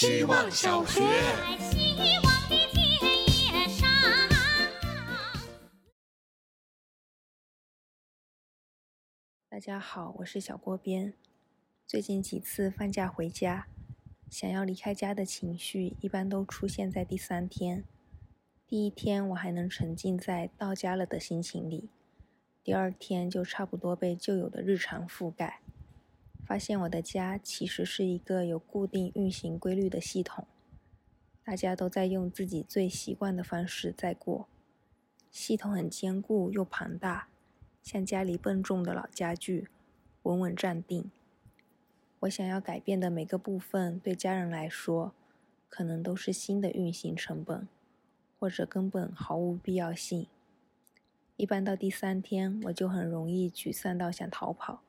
希望小学。大家好，我是小郭边。最近几次放假回家，想要离开家的情绪一般都出现在第三天。第一天我还能沉浸在到家了的心情里，第二天就差不多被旧有的日常覆盖。发现我的家其实是一个有固定运行规律的系统，大家都在用自己最习惯的方式在过。系统很坚固又庞大，像家里笨重的老家具，稳稳站定。我想要改变的每个部分，对家人来说，可能都是新的运行成本，或者根本毫无必要性。一般到第三天，我就很容易沮丧到想逃跑。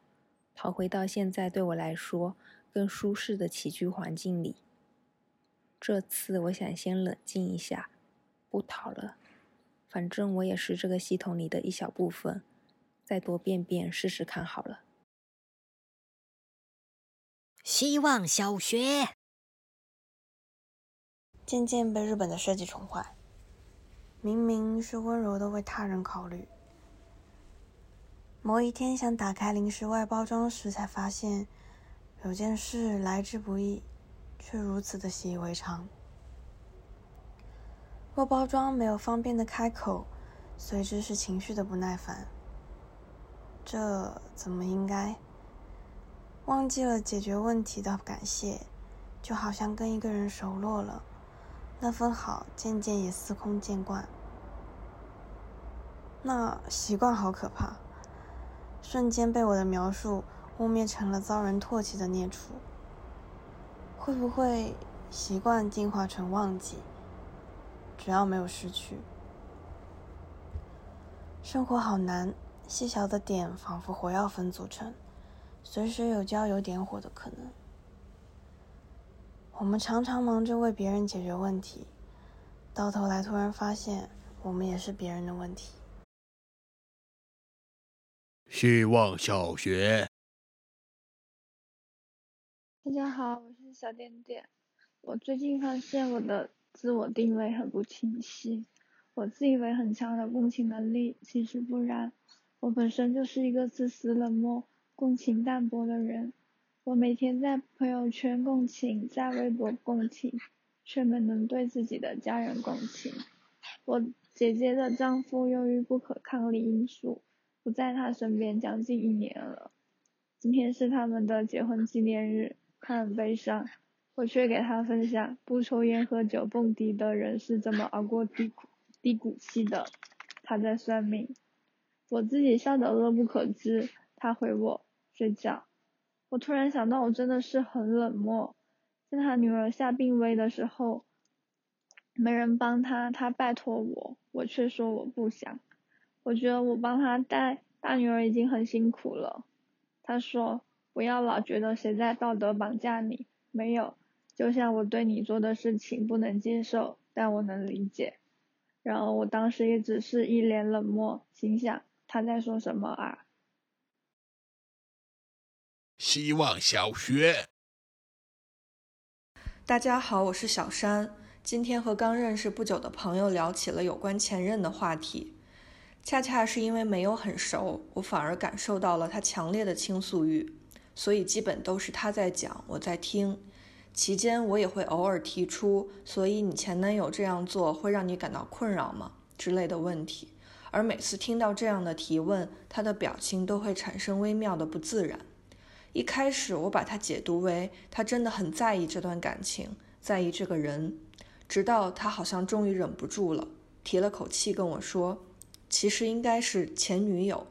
逃回到现在对我来说更舒适的起居环境里。这次我想先冷静一下，不逃了。反正我也是这个系统里的一小部分，再多变变试试看好了。希望小学渐渐被日本的设计宠坏，明明是温柔的为他人考虑。某一天想打开零食外包装时，才发现有件事来之不易，却如此的习以为常。若包装没有方便的开口，随之是情绪的不耐烦。这怎么应该？忘记了解决问题的感谢，就好像跟一个人熟络了，那份好渐渐也司空见惯。那习惯好可怕。瞬间被我的描述污蔑成了遭人唾弃的孽畜。会不会习惯进化成忘记？只要没有失去。生活好难，细小的点仿佛火药粉组成，随时有焦油点火的可能。我们常常忙着为别人解决问题，到头来突然发现，我们也是别人的问题。希望小学，大家好，我是小点点。我最近发现我的自我定位很不清晰。我自以为很强的共情能力，其实不然。我本身就是一个自私冷漠、共情淡薄的人。我每天在朋友圈共情，在微博共情，却没能对自己的家人共情。我姐姐的丈夫由于不可抗力因素。不在他身边将近一年了，今天是他们的结婚纪念日，他很悲伤，我却给他分享不抽烟喝酒蹦迪的人是怎么熬过低谷低谷期的，他在算命，我自己笑得乐不可支，他回我睡觉，我突然想到我真的是很冷漠，在他女儿下病危的时候，没人帮他，他拜托我，我却说我不想。我觉得我帮他带大女儿已经很辛苦了。他说：“不要老觉得谁在道德绑架你，没有。就像我对你做的事情不能接受，但我能理解。”然后我当时也只是一脸冷漠，心想他在说什么啊？希望小学，大家好，我是小山。今天和刚认识不久的朋友聊起了有关前任的话题。恰恰是因为没有很熟，我反而感受到了他强烈的倾诉欲，所以基本都是他在讲，我在听。期间我也会偶尔提出，所以你前男友这样做会让你感到困扰吗？之类的问题。而每次听到这样的提问，他的表情都会产生微妙的不自然。一开始我把他解读为他真的很在意这段感情，在意这个人，直到他好像终于忍不住了，提了口气跟我说。其实应该是前女友，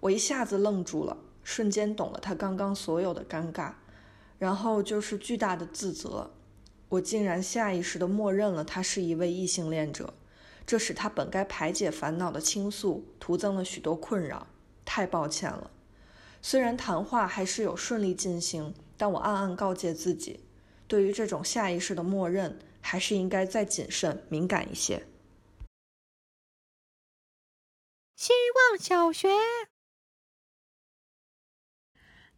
我一下子愣住了，瞬间懂了他刚刚所有的尴尬，然后就是巨大的自责，我竟然下意识的默认了他是一位异性恋者，这使他本该排解烦恼的倾诉徒增了许多困扰，太抱歉了。虽然谈话还是有顺利进行，但我暗暗告诫自己，对于这种下意识的默认，还是应该再谨慎敏感一些。望小学，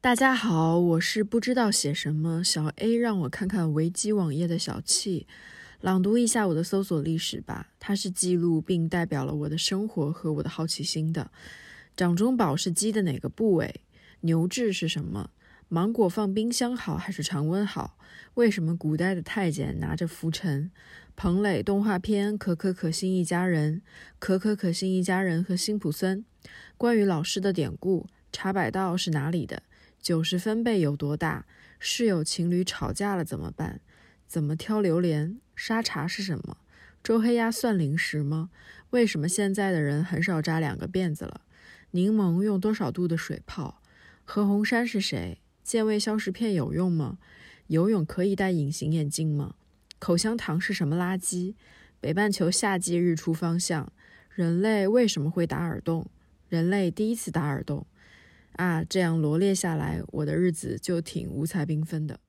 大家好，我是不知道写什么小 A，让我看看维基网页的小气，朗读一下我的搜索历史吧。它是记录并代表了我的生活和我的好奇心的。掌中宝是鸡的哪个部位？牛至是什么？芒果放冰箱好还是常温好？为什么古代的太监拿着拂尘？彭磊动画片《可可可心一家人》，可可可心一家人和辛普森。关于老师的典故，茶百道是哪里的？九十分贝有多大？室友情侣吵架了怎么办？怎么挑榴莲？沙茶是什么？周黑鸭算零食吗？为什么现在的人很少扎两个辫子了？柠檬用多少度的水泡？何鸿燊是谁？健胃消食片有用吗？游泳可以戴隐形眼镜吗？口香糖是什么垃圾？北半球夏季日出方向？人类为什么会打耳洞？人类第一次打耳洞？啊，这样罗列下来，我的日子就挺五彩缤纷的。